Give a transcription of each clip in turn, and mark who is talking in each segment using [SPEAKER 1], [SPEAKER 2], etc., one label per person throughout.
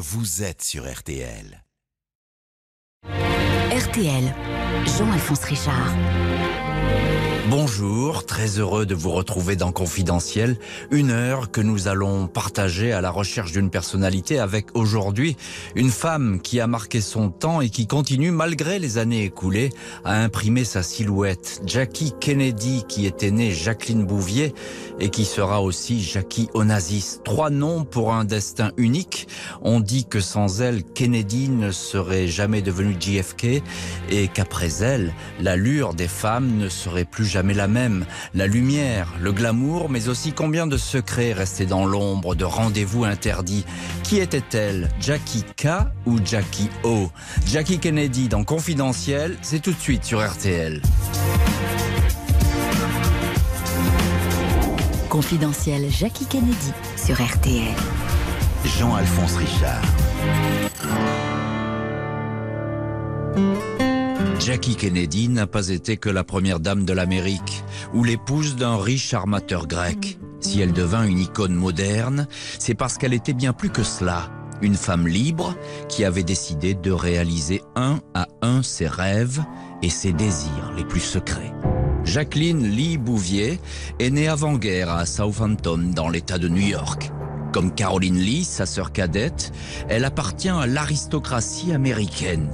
[SPEAKER 1] vous êtes sur RTL.
[SPEAKER 2] RTL, Jean-Alphonse Richard.
[SPEAKER 3] Bonjour, très heureux de vous retrouver dans Confidentiel, une heure que nous allons partager à la recherche d'une personnalité avec aujourd'hui une femme qui a marqué son temps et qui continue malgré les années écoulées à imprimer sa silhouette. Jackie Kennedy qui était née Jacqueline Bouvier et qui sera aussi Jackie Onassis. Trois noms pour un destin unique. On dit que sans elle, Kennedy ne serait jamais devenue JFK et qu'après elle, l'allure des femmes ne serait plus jamais la même. La lumière, le glamour, mais aussi combien de secrets restaient dans l'ombre, de rendez-vous interdits. Qui était-elle Jackie K ou Jackie O? Jackie Kennedy dans Confidentiel, c'est tout de suite sur RTL.
[SPEAKER 2] Confidentiel Jackie Kennedy sur RTL.
[SPEAKER 1] Jean-Alphonse Richard.
[SPEAKER 3] Jackie Kennedy n'a pas été que la première dame de l'Amérique ou l'épouse d'un riche armateur grec. Si elle devint une icône moderne, c'est parce qu'elle était bien plus que cela. Une femme libre qui avait décidé de réaliser un à un ses rêves et ses désirs les plus secrets. Jacqueline Lee Bouvier est née avant-guerre à Southampton dans l'État de New York. Comme Caroline Lee, sa sœur cadette, elle appartient à l'aristocratie américaine.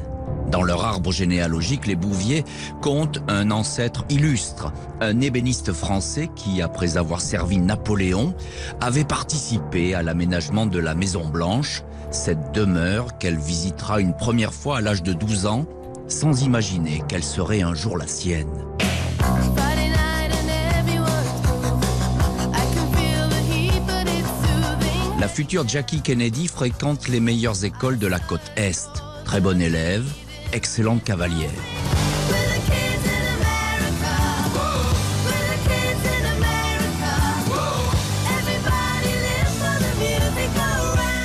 [SPEAKER 3] Dans leur arbre généalogique, les Bouviers comptent un ancêtre illustre, un ébéniste français qui, après avoir servi Napoléon, avait participé à l'aménagement de la Maison Blanche, cette demeure qu'elle visitera une première fois à l'âge de 12 ans, sans imaginer qu'elle serait un jour la sienne. La future Jackie Kennedy fréquente les meilleures écoles de la côte Est. Très bonne élève, excellente cavalière.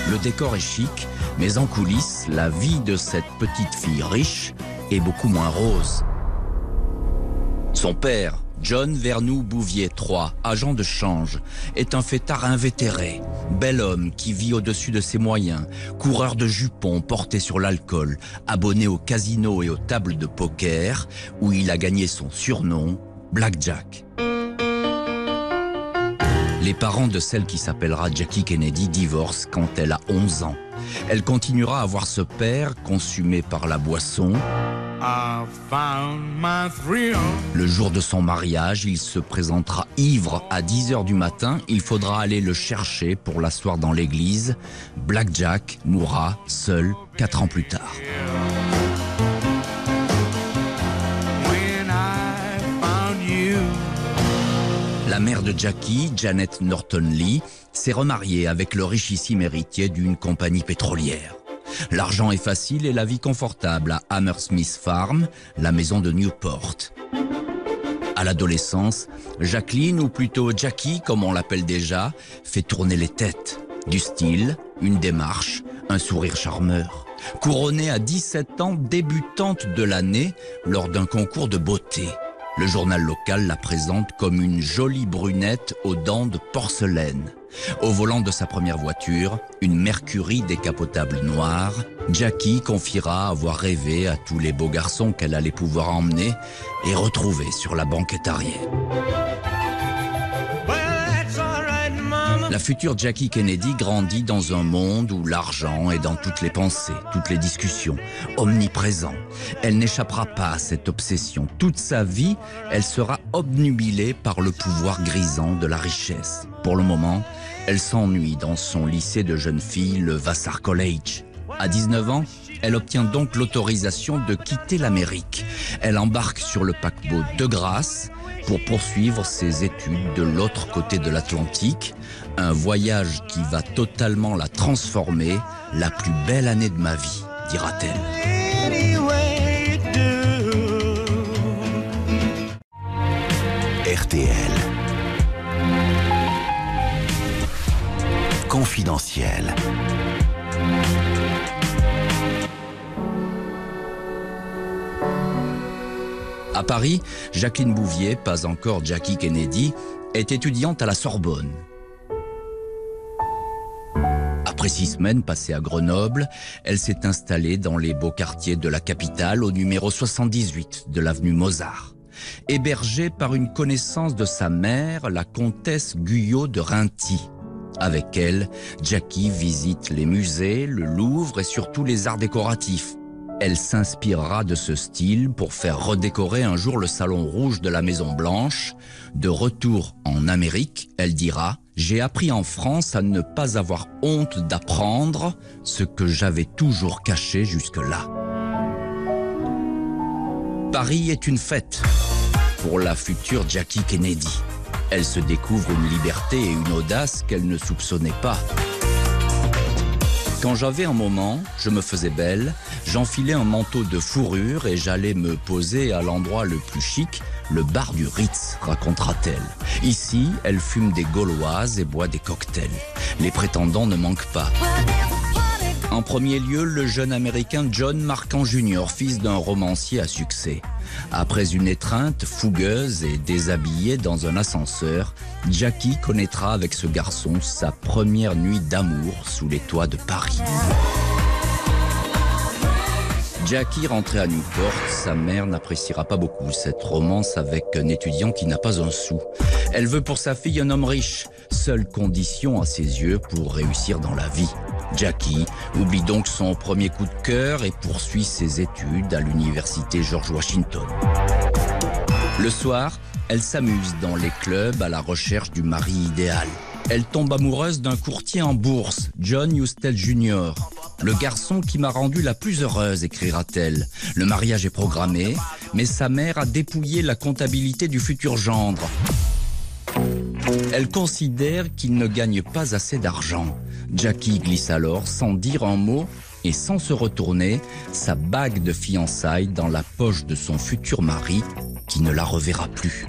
[SPEAKER 3] Le décor est chic, mais en coulisses, la vie de cette petite fille riche est beaucoup moins rose. Son père, John Vernou Bouvier III, agent de change, est un fêtard invétéré, bel homme qui vit au-dessus de ses moyens, coureur de jupons porté sur l'alcool, abonné au casino et aux tables de poker, où il a gagné son surnom, Blackjack. Les parents de celle qui s'appellera Jackie Kennedy divorcent quand elle a 11 ans. Elle continuera à voir ce père consumé par la boisson. Le jour de son mariage, il se présentera ivre à 10 heures du matin. Il faudra aller le chercher pour l'asseoir dans l'église. Black Jack mourra seul 4 ans plus tard. La mère de Jackie, Janet Norton Lee, s'est remariée avec le richissime héritier d'une compagnie pétrolière. L'argent est facile et la vie confortable à Hammersmith Farm, la maison de Newport. À l'adolescence, Jacqueline, ou plutôt Jackie comme on l'appelle déjà, fait tourner les têtes. Du style, une démarche, un sourire charmeur. Couronnée à 17 ans, débutante de l'année lors d'un concours de beauté. Le journal local la présente comme une jolie brunette aux dents de porcelaine. Au volant de sa première voiture, une Mercury décapotable noire, Jackie confiera avoir rêvé à tous les beaux garçons qu'elle allait pouvoir emmener et retrouver sur la banquette arrière. La future Jackie Kennedy grandit dans un monde où l'argent est dans toutes les pensées, toutes les discussions, omniprésent. Elle n'échappera pas à cette obsession. Toute sa vie, elle sera obnubilée par le pouvoir grisant de la richesse. Pour le moment, elle s'ennuie dans son lycée de jeunes filles, le Vassar College. À 19 ans, elle obtient donc l'autorisation de quitter l'Amérique. Elle embarque sur le paquebot de Grâce pour poursuivre ses études de l'autre côté de l'Atlantique, un voyage qui va totalement la transformer, la plus belle année de ma vie, dira-t-elle.
[SPEAKER 1] RTL. Confidentiel.
[SPEAKER 3] À Paris, Jacqueline Bouvier, pas encore Jackie Kennedy, est étudiante à la Sorbonne. Après six semaines passées à Grenoble, elle s'est installée dans les beaux quartiers de la capitale au numéro 78 de l'avenue Mozart. Hébergée par une connaissance de sa mère, la comtesse Guyot de Rinty. Avec elle, Jackie visite les musées, le Louvre et surtout les arts décoratifs. Elle s'inspirera de ce style pour faire redécorer un jour le salon rouge de la Maison Blanche. De retour en Amérique, elle dira ⁇ J'ai appris en France à ne pas avoir honte d'apprendre ce que j'avais toujours caché jusque-là. Paris est une fête pour la future Jackie Kennedy. Elle se découvre une liberté et une audace qu'elle ne soupçonnait pas. Quand j'avais un moment, je me faisais belle, j'enfilais un manteau de fourrure et j'allais me poser à l'endroit le plus chic, le bar du Ritz, racontera-t-elle. Ici, elle fume des gauloises et boit des cocktails. Les prétendants ne manquent pas. En premier lieu, le jeune américain John Marquand Jr., fils d'un romancier à succès. Après une étreinte fougueuse et déshabillée dans un ascenseur, Jackie connaîtra avec ce garçon sa première nuit d'amour sous les toits de Paris. Jackie rentrée à Newport, sa mère n'appréciera pas beaucoup cette romance avec un étudiant qui n'a pas un sou. Elle veut pour sa fille un homme riche, seule condition à ses yeux pour réussir dans la vie. Jackie oublie donc son premier coup de cœur et poursuit ses études à l'université George Washington. Le soir, elle s'amuse dans les clubs à la recherche du mari idéal. Elle tombe amoureuse d'un courtier en bourse, John Hustel Jr. Le garçon qui m'a rendu la plus heureuse, écrira-t-elle. Le mariage est programmé, mais sa mère a dépouillé la comptabilité du futur gendre. Elle considère qu'il ne gagne pas assez d'argent. Jackie glisse alors, sans dire un mot et sans se retourner, sa bague de fiançailles dans la poche de son futur mari, qui ne la reverra plus.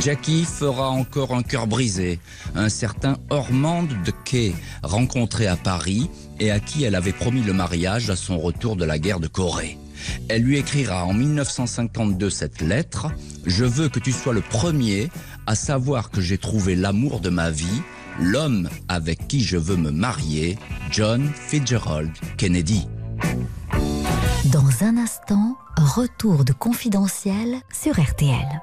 [SPEAKER 3] Jackie fera encore un cœur brisé, un certain Ormond de Quay, rencontré à Paris et à qui elle avait promis le mariage à son retour de la guerre de Corée. Elle lui écrira en 1952 cette lettre Je veux que tu sois le premier à savoir que j'ai trouvé l'amour de ma vie, l'homme avec qui je veux me marier, John Fitzgerald Kennedy.
[SPEAKER 2] Dans un instant, retour de confidentiel sur RTL.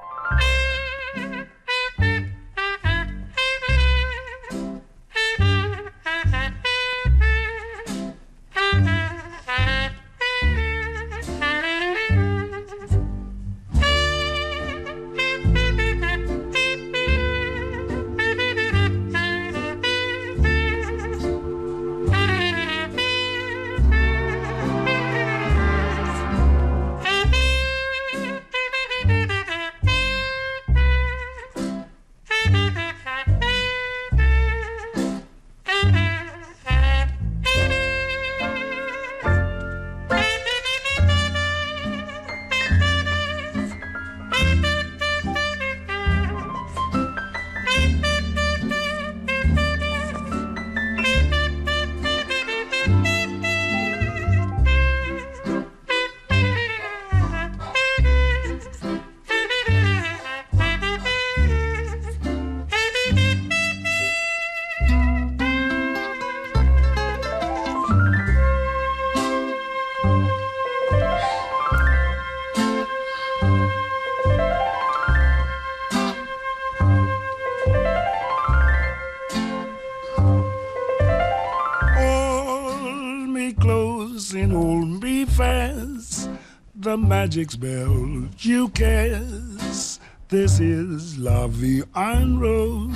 [SPEAKER 4] Magic spell you cast. This is La Vie en Rose.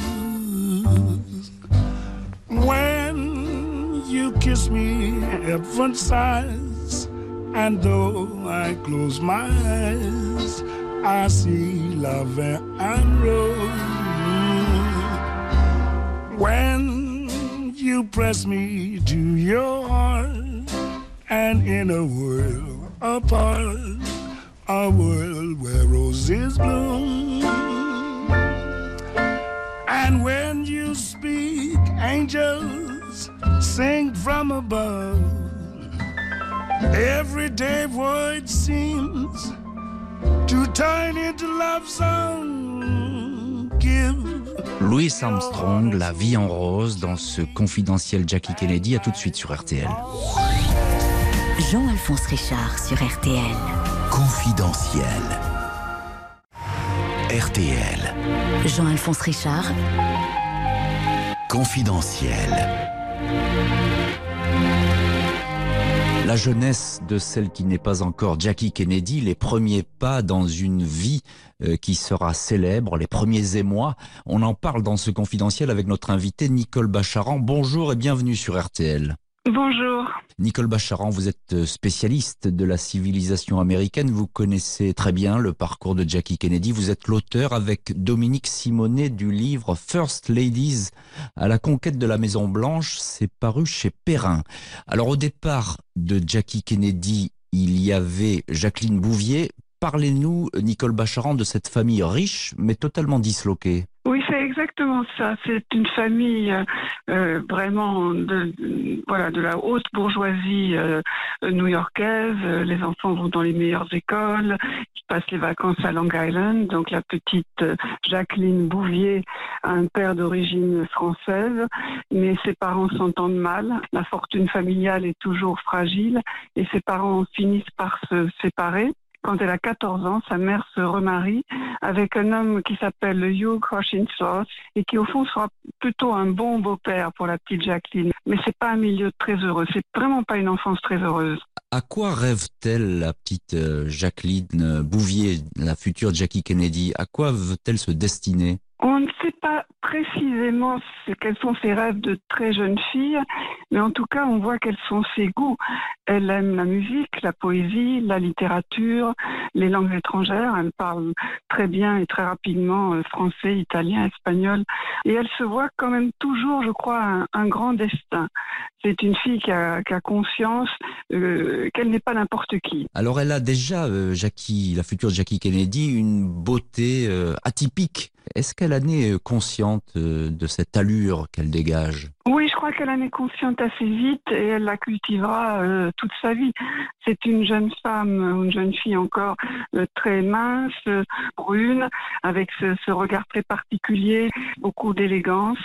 [SPEAKER 4] When you kiss me, heaven sighs, and though I close my eyes, I see Vie en Rose. When you press me to your heart, and in a world apart, a world where roses bloom. And when you speak, angels sing from above. Everyday voice seems to turn into love song. Give
[SPEAKER 3] Louis Armstrong, La vie en rose, dans ce confidentiel Jackie Kennedy. À tout de suite sur RTL.
[SPEAKER 2] Jean-Alphonse Richard sur RTL.
[SPEAKER 1] Confidentiel. RTL.
[SPEAKER 2] Jean-Alphonse Richard.
[SPEAKER 1] Confidentiel.
[SPEAKER 3] La jeunesse de celle qui n'est pas encore Jackie Kennedy, les premiers pas dans une vie euh, qui sera célèbre, les premiers émois. On en parle dans ce confidentiel avec notre invité Nicole Bacharan. Bonjour et bienvenue sur RTL.
[SPEAKER 5] Bonjour.
[SPEAKER 3] Nicole Bacharan, vous êtes euh, spécialiste de la civilisation américaine. Vous connaissez très bien le parcours de Jackie Kennedy. Vous êtes l'auteur avec Dominique Simonet du livre First Ladies à la conquête de la Maison Blanche. C'est paru chez Perrin. Alors au départ de Jackie Kennedy, il y avait Jacqueline Bouvier. Parlez-nous, Nicole Bacharan, de cette famille riche mais totalement disloquée.
[SPEAKER 5] Exactement ça. C'est une famille euh, euh, vraiment de, voilà de la haute bourgeoisie euh, new-yorkaise. Les enfants vont dans les meilleures écoles. Ils passent les vacances à Long Island. Donc la petite Jacqueline Bouvier a un père d'origine française, mais ses parents s'entendent mal. La fortune familiale est toujours fragile et ses parents finissent par se séparer. Quand elle a 14 ans, sa mère se remarie avec un homme qui s'appelle Hugh Hoshinslow et qui au fond sera plutôt un bon beau-père pour la petite Jacqueline. Mais c'est pas un milieu très heureux. C'est vraiment pas une enfance très heureuse.
[SPEAKER 3] À quoi rêve-t-elle la petite euh, Jacqueline Bouvier, la future Jackie Kennedy? À quoi veut-elle se destiner?
[SPEAKER 5] On ne sait pas précisément quels sont ses rêves de très jeune fille, mais en tout cas, on voit quels sont ses goûts. Elle aime la musique, la poésie, la littérature, les langues étrangères. Elle parle très bien et très rapidement euh, français, italien, espagnol. Et elle se voit quand même toujours, je crois, un, grand destin. C'est une fille qui a, conscience euh, qu'elle n'est pas n'importe qui.
[SPEAKER 3] Alors elle a déjà, euh, Jackie, la future Jackie Kennedy, une beauté atypique est-ce qu'elle en est euh, consciente euh, de cette allure qu'elle dégage?
[SPEAKER 5] Oui, je crois qu'elle en est consciente assez vite et elle la cultivera euh, toute sa vie. C'est une jeune femme, une jeune fille encore très mince, brune, avec ce, regard très particulier, beaucoup d'élégance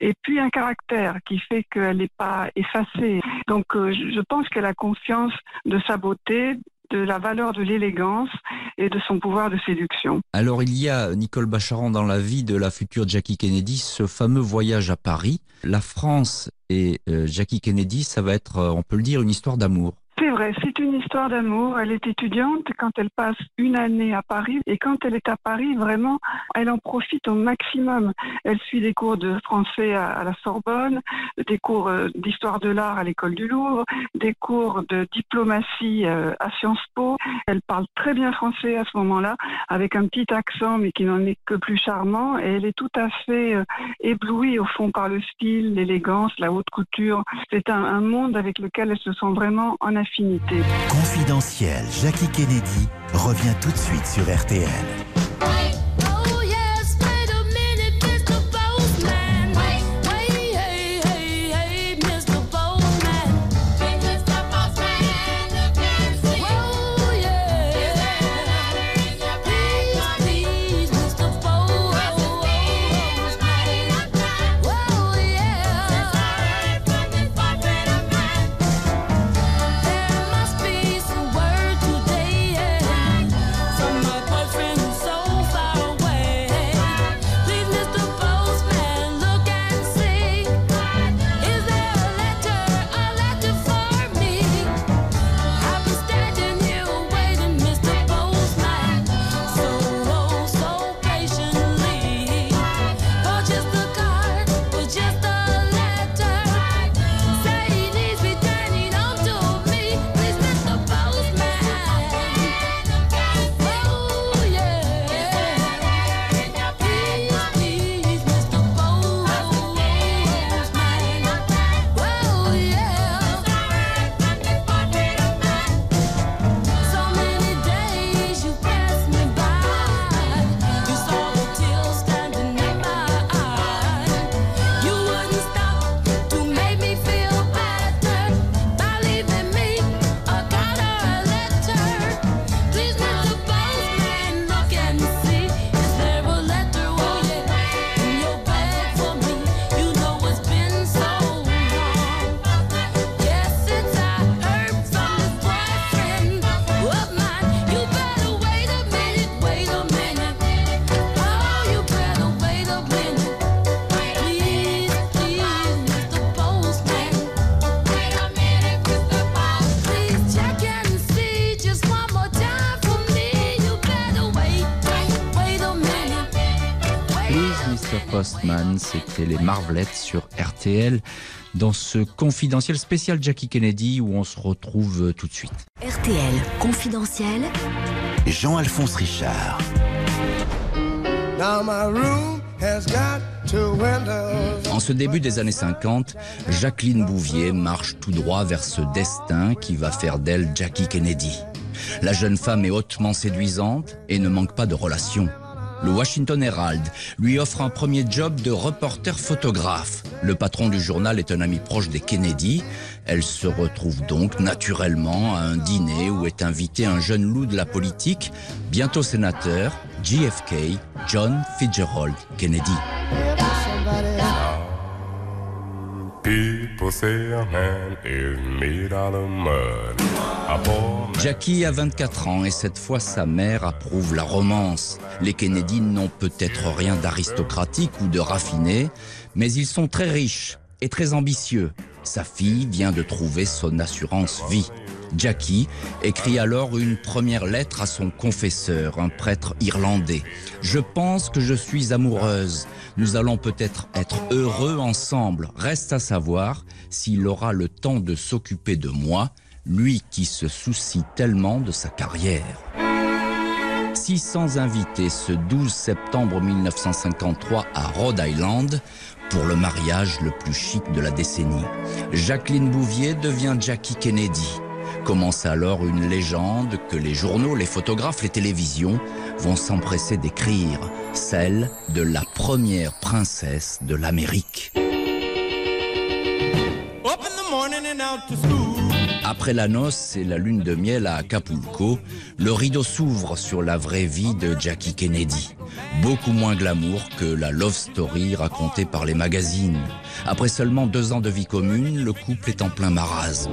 [SPEAKER 5] et puis un caractère qui fait qu'elle n'est pas effacée. Donc je pense qu'elle a conscience de sa beauté, de la valeur de l'élégance et de son pouvoir de séduction.
[SPEAKER 3] Alors il y a, Nicole Bacharan, dans la vie de la future Jackie Kennedy, ce fameux voyage à Paris. La France et euh, Jackie Kennedy, ça va être, euh, on peut le dire, une histoire d'amour.
[SPEAKER 5] C'est vrai, c'est une histoire d'amour. Elle est étudiante quand elle passe une année à Paris et quand elle est à Paris, vraiment, elle en profite au maximum. Elle suit des cours de français à, la Sorbonne, des cours euh, d'histoire de l'art à l'école du Louvre, des cours de diplomatie euh, à Sciences Po. Elle parle très bien français à ce moment-là, avec un petit accent mais qui n'en est que plus charmant et elle est tout à fait euh, éblouie au fond par le style, l'élégance, la haute couture. C'est un, un monde avec lequel elle se sent vraiment en affinité
[SPEAKER 1] Confidentiel, Jackie Kennedy revient tout de suite sur RTL.
[SPEAKER 3] C'était les Marvelettes sur RTL dans ce confidentiel spécial Jackie Kennedy où on se retrouve tout de suite.
[SPEAKER 2] RTL confidentiel.
[SPEAKER 1] Jean-Alphonse Richard.
[SPEAKER 3] En ce début des années 50, Jacqueline Bouvier marche tout droit vers ce destin qui va faire d'elle Jackie Kennedy. La jeune femme est hautement séduisante et ne manque pas de relations. Le Washington Herald lui offre un premier job de reporter photographe. Le patron du journal est un ami proche des Kennedy. Elle se retrouve donc naturellement à un dîner où est invité un jeune loup de la politique, bientôt sénateur, JFK, John Fitzgerald Kennedy. Jackie a 24 ans et cette fois sa mère approuve la romance. Les Kennedy n'ont peut-être rien d'aristocratique ou de raffiné, mais ils sont très riches et très ambitieux. Sa fille vient de trouver son assurance vie. Jackie écrit alors une première lettre à son confesseur, un prêtre irlandais. Je pense que je suis amoureuse. Nous allons peut-être être heureux ensemble. Reste à savoir s'il aura le temps de s'occuper de moi, lui qui se soucie tellement de sa carrière. 600 invités ce 12 septembre 1953 à Rhode Island pour le mariage le plus chic de la décennie. Jacqueline Bouvier devient Jackie Kennedy. Commence alors une légende que les journaux, les photographes, les télévisions vont s'empresser d'écrire, celle de la première princesse de l'Amérique. Après la noce et la lune de miel à Acapulco, le rideau s'ouvre sur la vraie vie de Jackie Kennedy. Beaucoup moins glamour que la love story racontée par les magazines. Après seulement deux ans de vie commune, le couple est en plein marasme.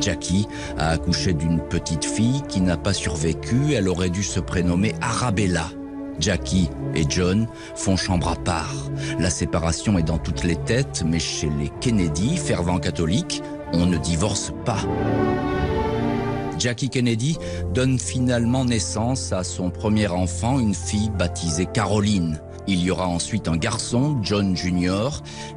[SPEAKER 3] Jackie a accouché d'une petite fille qui n'a pas survécu. Elle aurait dû se prénommer Arabella. Jackie et John font chambre à part. La séparation est dans toutes les têtes, mais chez les Kennedy, fervents catholiques, on ne divorce pas. Jackie Kennedy donne finalement naissance à son premier enfant, une fille baptisée Caroline. Il y aura ensuite un garçon, John Jr.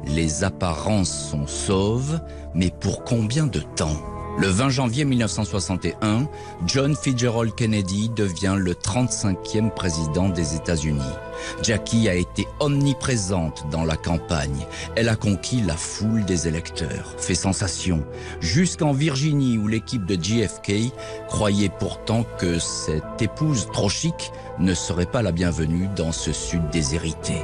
[SPEAKER 3] Les apparences sont sauves, mais pour combien de temps? Le 20 janvier 1961, John Fitzgerald Kennedy devient le 35e président des États-Unis. Jackie a été omniprésente dans la campagne. Elle a conquis la foule des électeurs, fait sensation, jusqu'en Virginie où l'équipe de JFK croyait pourtant que cette épouse trop chic ne serait pas la bienvenue dans ce sud déshérité.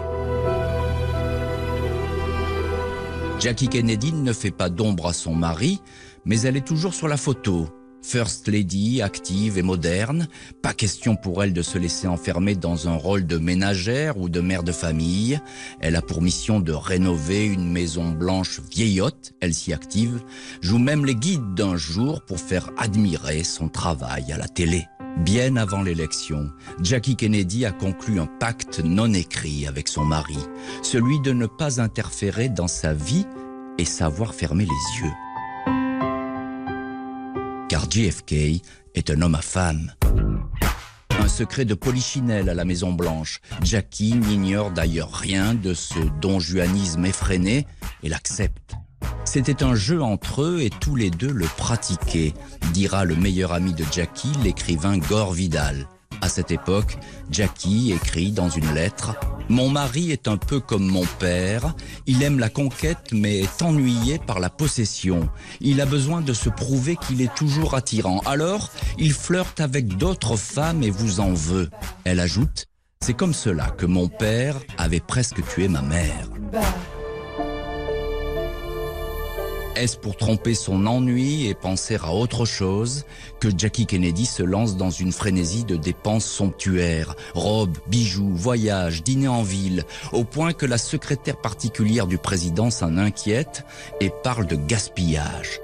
[SPEAKER 3] Jackie Kennedy ne fait pas d'ombre à son mari, mais elle est toujours sur la photo. First Lady, active et moderne, pas question pour elle de se laisser enfermer dans un rôle de ménagère ou de mère de famille. Elle a pour mission de rénover une maison blanche vieillotte, elle s'y active, joue même les guides d'un jour pour faire admirer son travail à la télé. Bien avant l'élection, Jackie Kennedy a conclu un pacte non écrit avec son mari, celui de ne pas interférer dans sa vie et savoir fermer les yeux. Car JFK est un homme à femme. Un secret de polichinelle à la Maison Blanche. Jackie n'ignore d'ailleurs rien de ce donjuanisme effréné et l'accepte. C'était un jeu entre eux et tous les deux le pratiquaient, dira le meilleur ami de Jackie, l'écrivain Gore Vidal. À cette époque, Jackie écrit dans une lettre Mon mari est un peu comme mon père, il aime la conquête mais est ennuyé par la possession. Il a besoin de se prouver qu'il est toujours attirant. Alors, il flirte avec d'autres femmes et vous en veut. Elle ajoute C'est comme cela que mon père avait presque tué ma mère. Est-ce pour tromper son ennui et penser à autre chose que Jackie Kennedy se lance dans une frénésie de dépenses somptuaires, robes, bijoux, voyages, dîners en ville, au point que la secrétaire particulière du président s'en inquiète et parle de gaspillage.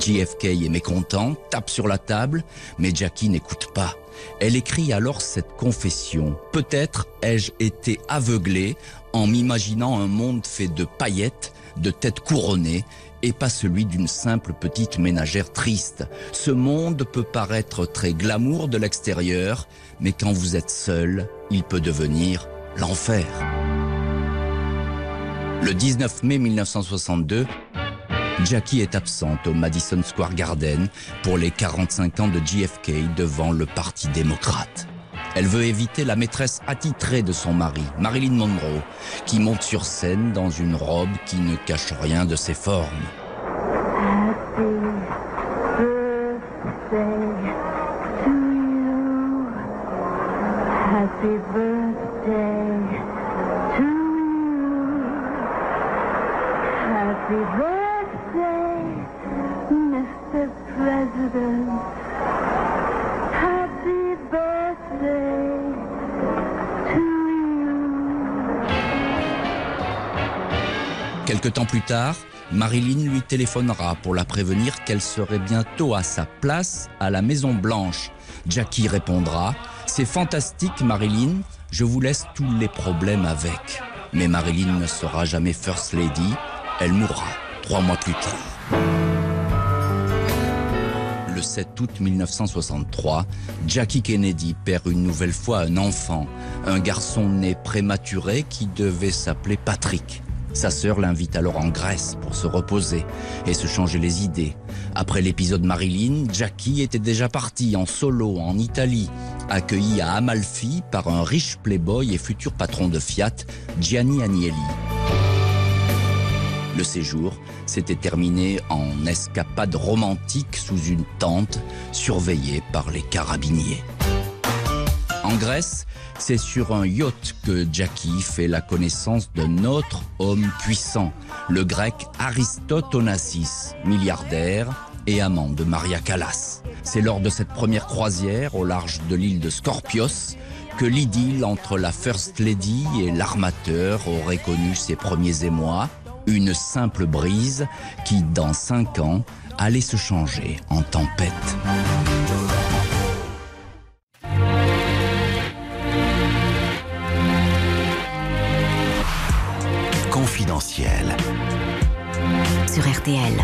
[SPEAKER 3] JFK est mécontent, tape sur la table, mais Jackie n'écoute pas. Elle écrit alors cette confession. Peut-être ai-je été aveuglée en m'imaginant un monde fait de paillettes, de têtes couronnées et pas celui d'une simple petite ménagère triste. Ce monde peut paraître très glamour de l'extérieur, mais quand vous êtes seul, il peut devenir l'enfer. Le 19 mai 1962, Jackie est absente au Madison Square Garden pour les 45 ans de JFK devant le Parti démocrate. Elle veut éviter la maîtresse attitrée de son mari, Marilyn Monroe, qui monte sur scène dans une robe qui ne cache rien de ses formes.
[SPEAKER 6] Happy birthday to. Happy birthday, Mr. President.
[SPEAKER 3] Quelque temps plus tard, Marilyn lui téléphonera pour la prévenir qu'elle serait bientôt à sa place à la Maison Blanche. Jackie répondra C'est fantastique, Marilyn, je vous laisse tous les problèmes avec. Mais Marilyn ne sera jamais First Lady, elle mourra trois mois plus tard. Le 7 août 1963, Jackie Kennedy perd une nouvelle fois un enfant, un garçon né prématuré qui devait s'appeler Patrick. Sa sœur l'invite alors en Grèce pour se reposer et se changer les idées. Après l'épisode Marilyn, Jackie était déjà parti en solo en Italie, accueilli à Amalfi par un riche playboy et futur patron de Fiat, Gianni Agnelli. Le séjour s'était terminé en escapade romantique sous une tente surveillée par les carabiniers. En Grèce, c'est sur un yacht que Jackie fait la connaissance d'un autre homme puissant, le grec Aristote Onassis, milliardaire et amant de Maria Callas. C'est lors de cette première croisière au large de l'île de Scorpios que l'idylle entre la First Lady et l'armateur aurait connu ses premiers émois, une simple brise qui, dans cinq ans, allait se changer en tempête.
[SPEAKER 2] Sur RTL.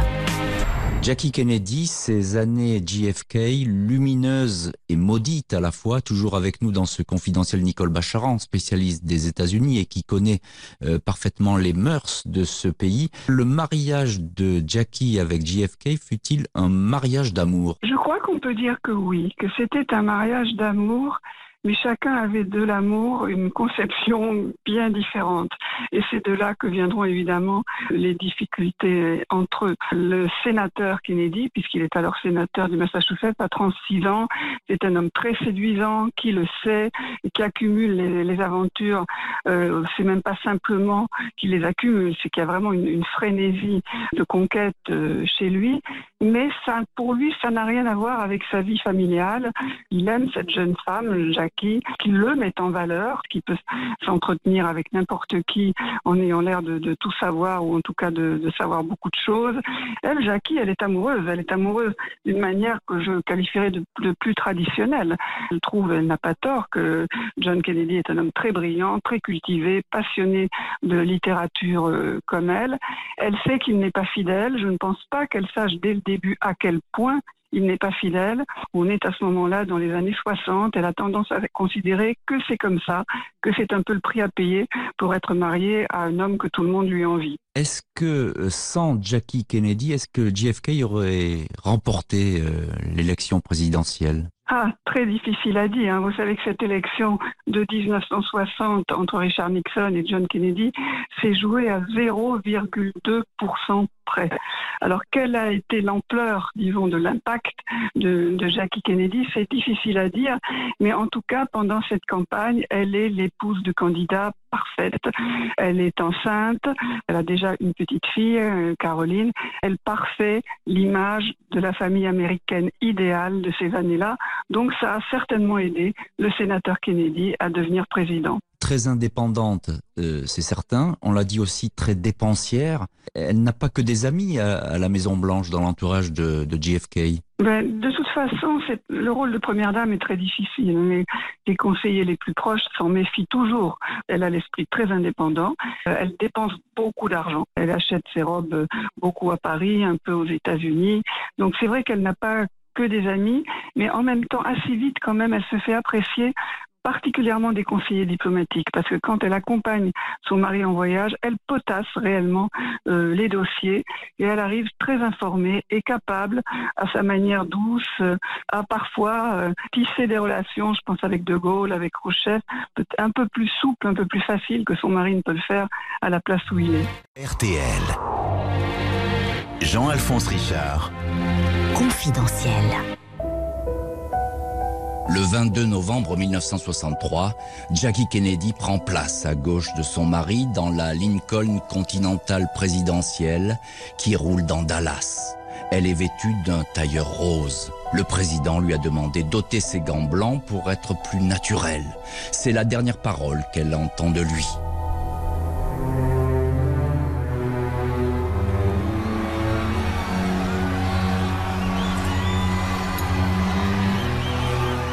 [SPEAKER 3] Jackie Kennedy, ces années JFK, lumineuses et maudites à la fois, toujours avec nous dans ce confidentiel Nicole Bacharan, spécialiste des États-Unis et qui connaît euh, parfaitement les mœurs de ce pays. Le mariage de Jackie avec JFK fut-il un mariage d'amour?
[SPEAKER 5] Je crois qu'on peut dire que oui, que c'était un mariage d'amour, mais chacun avait de l'amour une conception bien différente. Et c'est de là que viendront évidemment les difficultés entre eux. Le sénateur Kennedy, puisqu'il est alors sénateur du Massachusetts à 36 ans, c'est un homme très séduisant, qui le sait, qui accumule les, aventures. Euh, c'est même pas simplement qu'il les accumule, c'est qu'il y a vraiment une, frénésie de conquête euh, chez lui. Mais pour lui, ça n'a rien à voir avec sa vie familiale. Il aime cette jeune femme, Qui le met en valeur, qui peut s'entretenir avec n'importe qui en ayant l'air de, tout savoir ou en tout cas de, savoir beaucoup de choses. Elle, Jackie, elle est amoureuse. Elle est amoureuse d'une manière que je qualifierais de, plus traditionnelle. Je trouve, elle n'a pas tort, que John Kennedy est un homme très brillant, très cultivé, passionné de littérature euh, comme elle. Elle sait qu'il n'est pas fidèle. Je ne pense pas qu'elle sache dès le début à quel point il n'est pas fidèle. On est à ce moment-là dans les années 60. Elle a tendance à considérer que c'est comme ça, que c'est un peu le prix à payer pour être mariée à un homme que tout le monde lui envie.
[SPEAKER 3] Est-ce que euh, sans Jackie Kennedy, est-ce que JFK aurait remporté euh, l'élection présidentielle?
[SPEAKER 5] Ah, très difficile à dire. hein. Vous savez que cette élection de 1960 entre Richard Nixon et John Kennedy s'est jouée à 0,2% près. Alors, quelle a été l'ampleur, disons, de l'impact de, de Jackie Kennedy? C'est difficile à dire, mais en tout cas, pendant cette campagne, elle est l'épouse du candidat parfaite. Elle est enceinte, elle a déjà une petite fille, euh, Caroline. Elle parfait l'image de la famille américaine idéale de ces années-là. Donc ça a certainement aidé le sénateur Kennedy à devenir président.
[SPEAKER 3] Très indépendante, euh, c'est certain. On l'a dit aussi très dépensière. Elle n'a pas que des amis à, la Maison Blanche dans l'entourage de, de JFK.
[SPEAKER 5] Ben, de toute façon, le rôle de première dame est très difficile, mais les conseillers les plus proches s'en méfient toujours. Elle a l'esprit très indépendant. Euh, Elle dépense beaucoup d'argent. Elle achète ses robes euh, beaucoup à Paris, un peu aux États-Unis. Donc c'est vrai qu'elle n'a pas que des amis, mais en même temps, assez vite quand même, elle se fait apprécier particulièrement des conseillers diplomatiques, parce que quand elle accompagne son mari en voyage, elle potasse réellement euh, les dossiers et elle arrive très informée et capable, à sa manière douce, euh, à parfois euh, tisser des relations, je pense avec De Gaulle, avec Khrouchtchev, un peu plus souple, un peu plus facile que son mari ne peut le faire à la place où il est.
[SPEAKER 1] RTL. Jean-Alphonse Richard.
[SPEAKER 2] Confidentiel.
[SPEAKER 3] Le 22 novembre 1963, Jackie Kennedy prend place à gauche de son mari dans la Lincoln Continental présidentielle qui roule dans Dallas. Elle est vêtue d'un tailleur rose. Le président lui a demandé d'ôter ses gants blancs pour être plus naturel. C'est la dernière parole qu'elle entend de lui.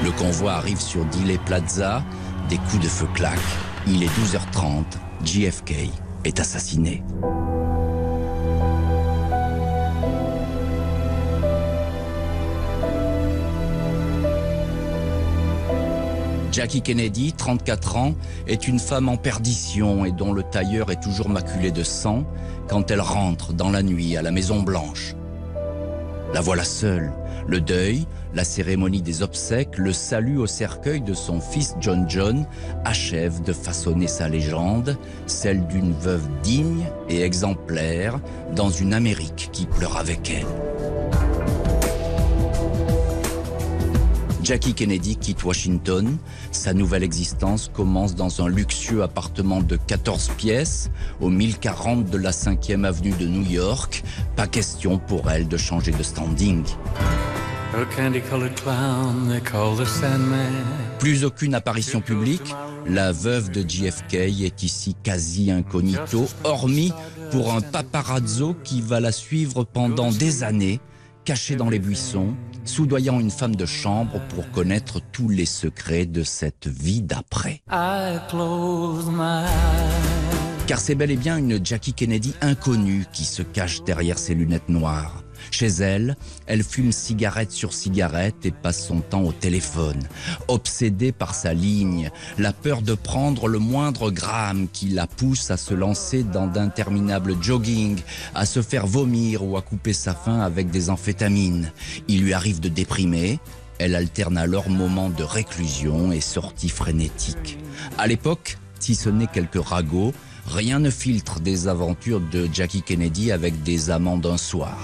[SPEAKER 3] Le convoi arrive sur Dealey Plaza, des coups de feu claquent. Il est 12h30, JFK est assassiné. Jackie Kennedy, 34 ans, est une femme en perdition et dont le tailleur est toujours maculé de sang quand elle rentre dans la nuit à la Maison Blanche. La voilà seule. Le deuil, la cérémonie des obsèques, le salut au cercueil de son fils John John achèvent de façonner sa légende, celle d'une veuve digne et exemplaire dans une Amérique qui pleure avec elle. Jackie Kennedy quitte Washington. Sa nouvelle existence commence dans un luxueux appartement de 14 pièces au 1040 de la 5e avenue de New York. Pas question pour elle de changer de standing. Plus aucune apparition publique, la veuve de JFK est ici quasi incognito, hormis pour un paparazzo qui va la suivre pendant des années, cachée dans les buissons, soudoyant une femme de chambre pour connaître tous les secrets de cette vie d'après. Car c'est bel et bien une Jackie Kennedy inconnue qui se cache derrière ses lunettes noires. Chez elle, elle fume cigarette sur cigarette et passe son temps au téléphone. Obsédée par sa ligne, la peur de prendre le moindre gramme qui la pousse à se lancer dans d'interminables jogging, à se faire vomir ou à couper sa faim avec des amphétamines. Il lui arrive de déprimer, elle alterne alors moments de réclusion et sorties frénétiques. À l'époque, si ce n'est quelques ragots, rien ne filtre des aventures de Jackie Kennedy avec des amants d'un soir.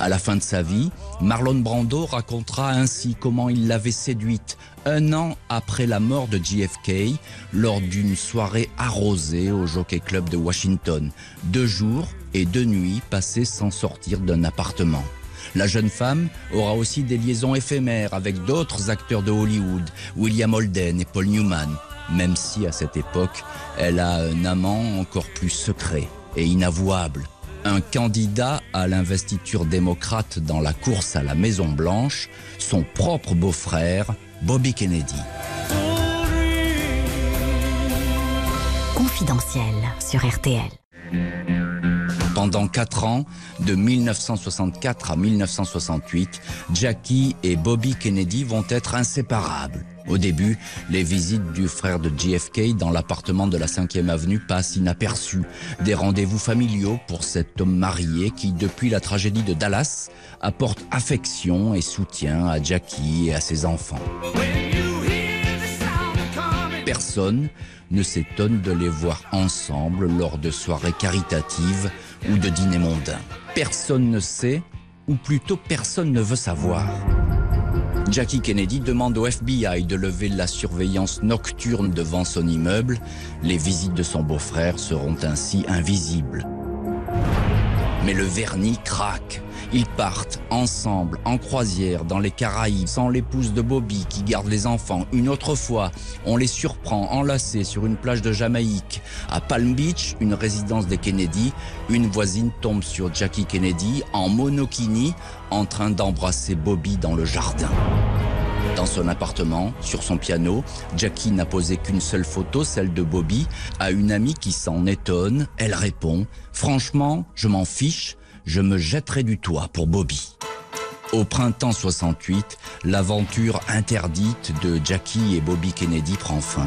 [SPEAKER 3] À la fin de sa vie, Marlon Brando racontera ainsi comment il l'avait séduite un an après la mort de JFK lors d'une soirée arrosée au Jockey Club de Washington. Deux jours et deux nuits passés sans sortir d'un appartement. La jeune femme aura aussi des liaisons éphémères avec d'autres acteurs de Hollywood, William Holden et Paul Newman, même si à cette époque, elle a un amant encore plus secret et inavouable, un candidat à l'investiture démocrate dans la course à la Maison Blanche, son propre beau-frère, Bobby Kennedy.
[SPEAKER 2] Confidentiel sur RTL.
[SPEAKER 3] Pendant quatre ans, de 1964 à 1968, Jackie et Bobby Kennedy vont être inséparables. Au début, les visites du frère de JFK dans l'appartement de la 5e avenue passent inaperçues. Des rendez-vous familiaux pour cet homme marié qui, depuis la tragédie de Dallas, apporte affection et soutien à Jackie et à ses enfants. Personne ne s'étonne de les voir ensemble lors de soirées caritatives ou de dîners mondains. Personne ne sait, ou plutôt personne ne veut savoir. Jackie Kennedy demande au FBI de lever la surveillance nocturne devant son immeuble. Les visites de son beau-frère seront ainsi invisibles. Mais le vernis craque. Ils partent ensemble en croisière dans les Caraïbes sans l'épouse de Bobby qui garde les enfants. Une autre fois, on les surprend enlacés sur une plage de Jamaïque. À Palm Beach, une résidence des Kennedy, une voisine tombe sur Jackie Kennedy en monokini en train d'embrasser Bobby dans le jardin. Dans son appartement, sur son piano, Jackie n'a posé qu'une seule photo, celle de Bobby, à une amie qui s'en étonne. Elle répond Franchement, je m'en fiche, je me jetterai du toit pour Bobby. Au printemps 68, L'aventure interdite de Jackie et Bobby Kennedy prend fin.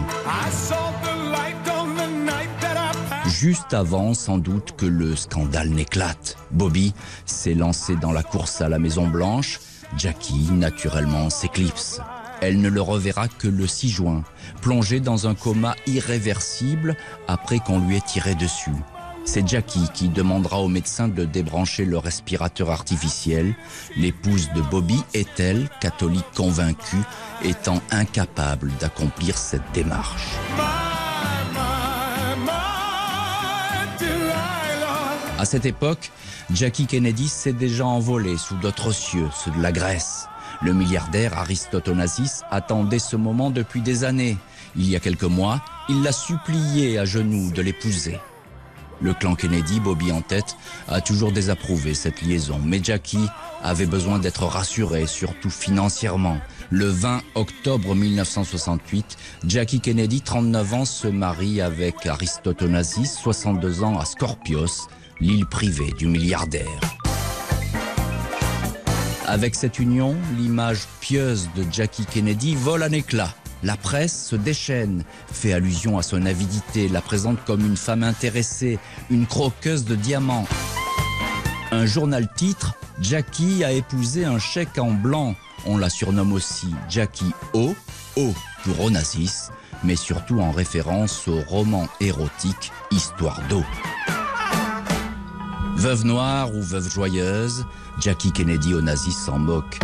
[SPEAKER 3] Juste avant, sans doute, que le scandale n'éclate. Bobby s'est lancé dans la course à la Maison Blanche. Jackie, naturellement, s'éclipse. Elle ne le reverra que le 6 juin, plongé dans un coma irréversible après qu'on lui ait tiré dessus. C'est Jackie qui demandera au médecin de débrancher le respirateur artificiel. L'épouse de Bobby est-elle, catholique convaincue, étant incapable d'accomplir cette démarche. À cette époque, Jackie Kennedy s'est déjà envolé sous d'autres cieux, ceux de la Grèce. Le milliardaire Aristote Onassis attendait ce moment depuis des années. Il y a quelques mois, il l'a supplié à genoux de l'épouser. Le clan Kennedy, Bobby en tête, a toujours désapprouvé cette liaison, mais Jackie avait besoin d'être rassuré, surtout financièrement. Le 20 octobre 1968, Jackie Kennedy, 39 ans, se marie avec Aristote Onassis, 62 ans, à Scorpios, l'île privée du milliardaire. Avec cette union, l'image pieuse de Jackie Kennedy vole en éclat. La presse se déchaîne, fait allusion à son avidité, la présente comme une femme intéressée, une croqueuse de diamants. Un journal titre Jackie a épousé un chèque en blanc. On la surnomme aussi Jackie O, O pour Onassis, mais surtout en référence au roman érotique Histoire d'eau. Veuve noire ou veuve joyeuse, Jackie Kennedy Onassis s'en moque.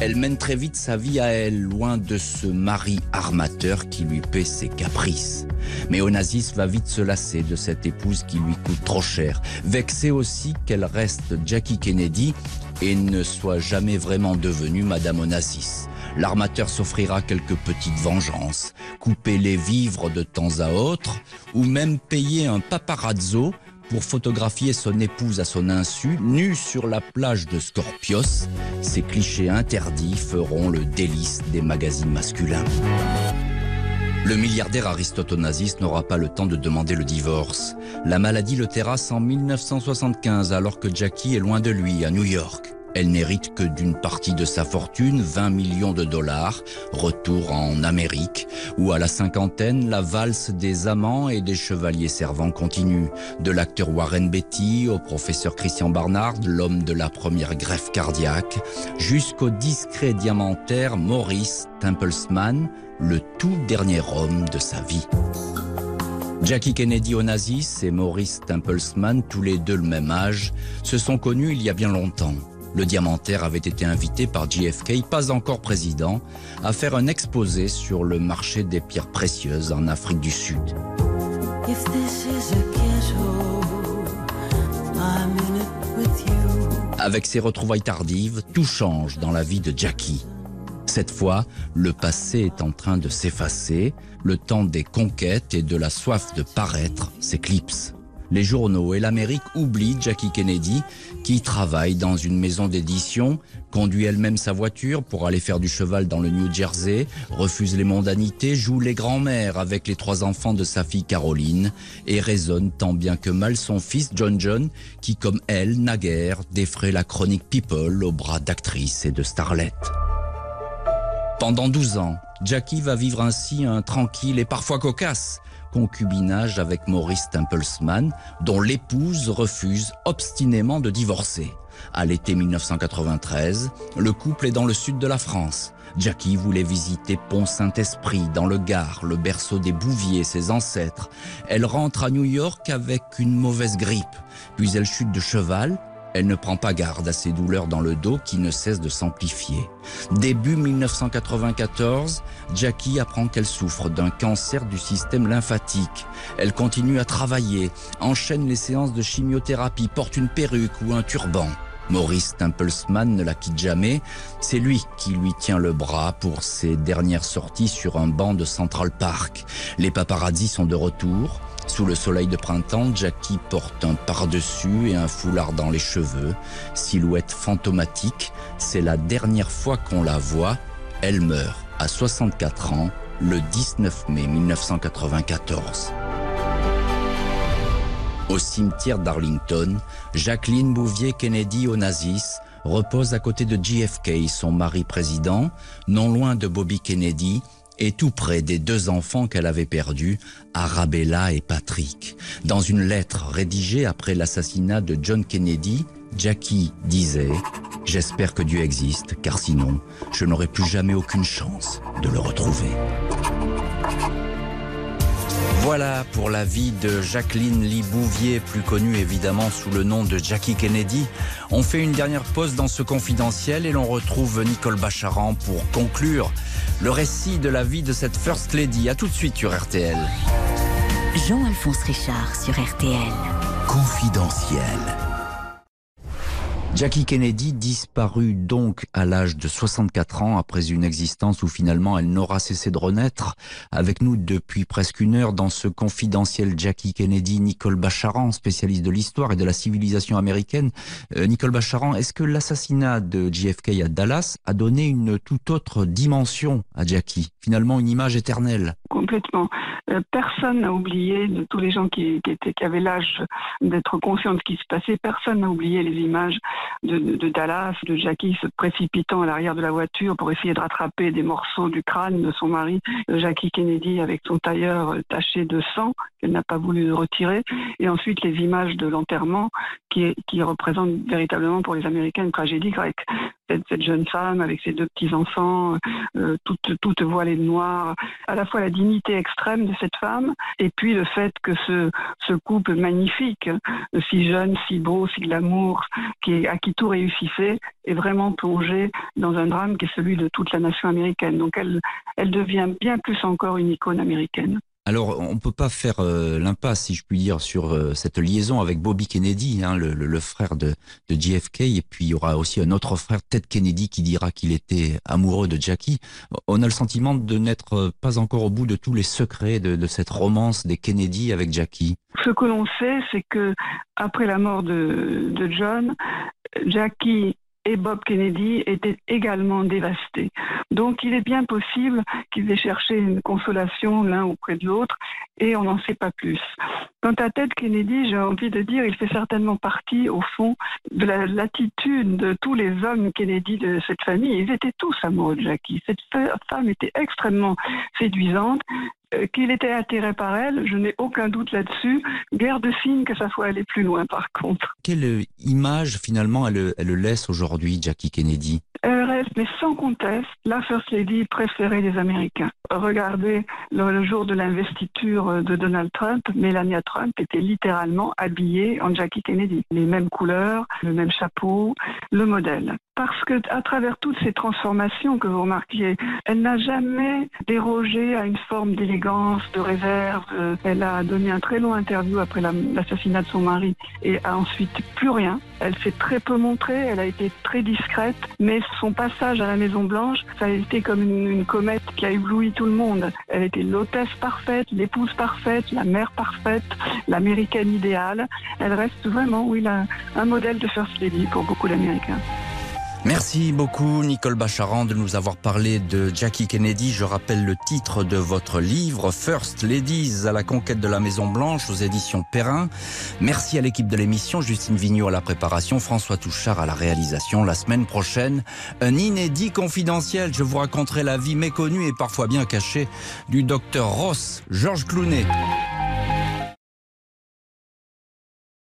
[SPEAKER 3] Elle mène très vite sa vie à elle, loin de ce mari armateur qui lui paie ses caprices. Mais Onassis va vite se lasser de cette épouse qui lui coûte trop cher, vexée aussi qu'elle reste Jackie Kennedy et ne soit jamais vraiment devenue Madame Onassis. L'armateur s'offrira quelques petites vengeances, couper les vivres de temps à autre, ou même payer un paparazzo pour photographier son épouse à son insu, nue sur la plage de Scorpios. Ces clichés interdits feront le délice des magazines masculins. Le milliardaire Aristote Onassis n'aura pas le temps de demander le divorce. La maladie le terrasse en 1975 alors que Jackie est loin de lui à New York. Elle n'hérite que d'une partie de sa fortune, 20 millions de dollars, retour en Amérique, où à la cinquantaine, la valse des amants et des chevaliers servants continue. De l'acteur Warren Beatty au professeur Christian Barnard, l'homme de la première greffe cardiaque, jusqu'au discret diamantaire Maurice Templesman, le tout dernier homme de sa vie. Jackie Kennedy Onassis et Maurice Templesman, tous les deux le même âge, se sont connus il y a bien longtemps. Le diamantaire avait été invité par JFK, pas encore président, à faire un exposé sur le marché des pierres précieuses en Afrique du Sud. Avec ses retrouvailles tardives, tout change dans la vie de Jackie. Cette fois, le passé est en train de s'effacer, le temps des conquêtes et de la soif de paraître s'éclipse. Les journaux et l'Amérique oublient Jackie Kennedy, qui travaille dans une maison d'édition, conduit elle-même sa voiture pour aller faire du cheval dans le New Jersey, refuse les mondanités, joue les grands-mères avec les trois enfants de sa fille Caroline, et raisonne tant bien que mal son fils John John, qui comme elle, naguère, défrait la chronique People au bras d'actrices et de starlettes. Pendant 12 ans, Jackie va vivre ainsi un tranquille et parfois cocasse concubinage avec Maurice Templesman, dont l'épouse refuse obstinément de divorcer. À l'été 1993, le couple est dans le sud de la France. Jackie voulait visiter Pont Saint-Esprit dans le Gard, le berceau des Bouviers, ses ancêtres. Elle rentre à New York avec une mauvaise grippe, puis elle chute de cheval elle ne prend pas garde à ses douleurs dans le dos qui ne cessent de s'amplifier. Début 1994, Jackie apprend qu'elle souffre d'un cancer du système lymphatique. Elle continue à travailler, enchaîne les séances de chimiothérapie, porte une perruque ou un turban. Maurice Templesman ne la quitte jamais. C'est lui qui lui tient le bras pour ses dernières sorties sur un banc de Central Park. Les paparazzi sont de retour. Sous le soleil de printemps, Jackie porte un par-dessus et un foulard dans les cheveux. Silhouette fantomatique, c'est la dernière fois qu'on la voit. Elle meurt à 64 ans le 19 mai 1994. Au cimetière d'Arlington, Jacqueline Bouvier Kennedy Onassis repose à côté de JFK, son mari président, non loin de Bobby Kennedy et tout près des deux enfants qu'elle avait perdus, Arabella et Patrick. Dans une lettre rédigée après l'assassinat de John Kennedy, Jackie disait ⁇ J'espère que Dieu existe, car sinon, je n'aurai plus jamais aucune chance de le retrouver. Voilà pour la vie de Jacqueline Lee Bouvier, plus connue évidemment sous le nom de Jackie Kennedy. On fait une dernière pause dans ce confidentiel et l'on retrouve Nicole Bacharan pour conclure le récit de la vie de cette First Lady. A tout de suite sur RTL.
[SPEAKER 2] Jean-Alphonse Richard sur RTL.
[SPEAKER 1] Confidentiel.
[SPEAKER 3] Jackie Kennedy disparut donc à l'âge de 64 ans après une existence où finalement elle n'aura cessé de renaître. Avec nous depuis presque une heure dans ce confidentiel Jackie Kennedy, Nicole Bacharan, spécialiste de l'histoire et de la civilisation américaine. Euh, Nicole Bacharan, est-ce que l'assassinat de JFK à Dallas a donné une toute autre dimension à Jackie? Finalement une image éternelle
[SPEAKER 5] Complètement. Euh, personne n'a oublié, de tous les gens qui, étaient, qui avaient l'âge d'être conscients de ce qui se passait, personne n'a oublié les images de, de, de, Dallas, de Jackie se précipitant à l'arrière de la voiture pour essayer de rattraper des morceaux du crâne de son mari, Jackie Kennedy avec son tailleur taché de sang qu'elle n'a pas voulu retirer, et ensuite les images de l'enterrement qui, qui représentent véritablement pour les Américains une tragédie grecque. Cette, jeune femme avec ses deux petits-enfants, euh, toute, toute voilée de noir, à la fois la dignité extrême de cette femme, et puis le fait que ce, ce couple magnifique, si jeune, si beau, si glamour, qui, à qui tout réussissait, est vraiment plongé dans un drame qui est celui de toute la nation américaine. Donc elle, elle devient bien plus encore une icône américaine.
[SPEAKER 3] Alors, on ne peut pas faire euh, l'impasse, si je puis dire, sur euh, cette liaison avec Bobby Kennedy, hein, le, frère de, JFK, et puis il y aura aussi un autre frère, Ted Kennedy, qui dira qu'il était amoureux de Jackie. On a le sentiment de n'être pas encore au bout de tous les secrets de, cette romance des Kennedy avec Jackie.
[SPEAKER 5] Ce que l'on sait, c'est que après la mort de John, Jackie et Bob Kennedy étaient également dévastés. Donc il est bien possible qu'ils aient cherché une consolation l'un auprès de l'autre et on n'en sait pas plus. Quant à Ted Kennedy, j'ai envie de dire, il fait certainement partie, au fond, de la l'attitude de tous les hommes Kennedy de cette famille. Ils étaient tous amoureux de Jackie. Cette femme était extrêmement séduisante. Euh, qu'il était attiré par elle, je n'ai aucun doute là-dessus. Guerre de signe que ça soit aller plus loin, par contre.
[SPEAKER 3] Quelle image, finalement, elle, elle laisse aujourd'hui, Jackie Kennedy?
[SPEAKER 5] Mais sans conteste, la First Lady préférée des Américains. Regardez le, jour de l'investiture de Donald Trump, Melania Trump était littéralement habillée en Jackie Kennedy. Les mêmes couleurs, le même chapeau, le modèle. Parce que à travers toutes ces transformations que vous remarquiez, elle n'a jamais dérogé à une forme d'élégance, de réserve. Elle a donné un très long interview après l'assassinat de son mari et a ensuite plus rien. Elle s'est très peu montrée, elle a été très discrète, mais son passage à la Maison Blanche, ça a été comme une, comète qui a ébloui tout le monde. Elle était l'hôtesse parfaite, l'épouse parfaite, la mère parfaite, l'américaine idéale. Elle reste vraiment, oui, un modèle de First Lady pour beaucoup d'Américains.
[SPEAKER 3] Merci beaucoup Nicole Bacharan de nous avoir parlé de Jackie Kennedy. Je rappelle le titre de votre livre First Ladies à la conquête de la Maison Blanche aux éditions Perrin. Merci à l'équipe de l'émission, Justine Vignot à la préparation, François Touchard à la réalisation. La semaine prochaine, un inédit confidentiel. Je vous raconterai la vie méconnue et parfois bien cachée du docteur Ross, Georges Clounet.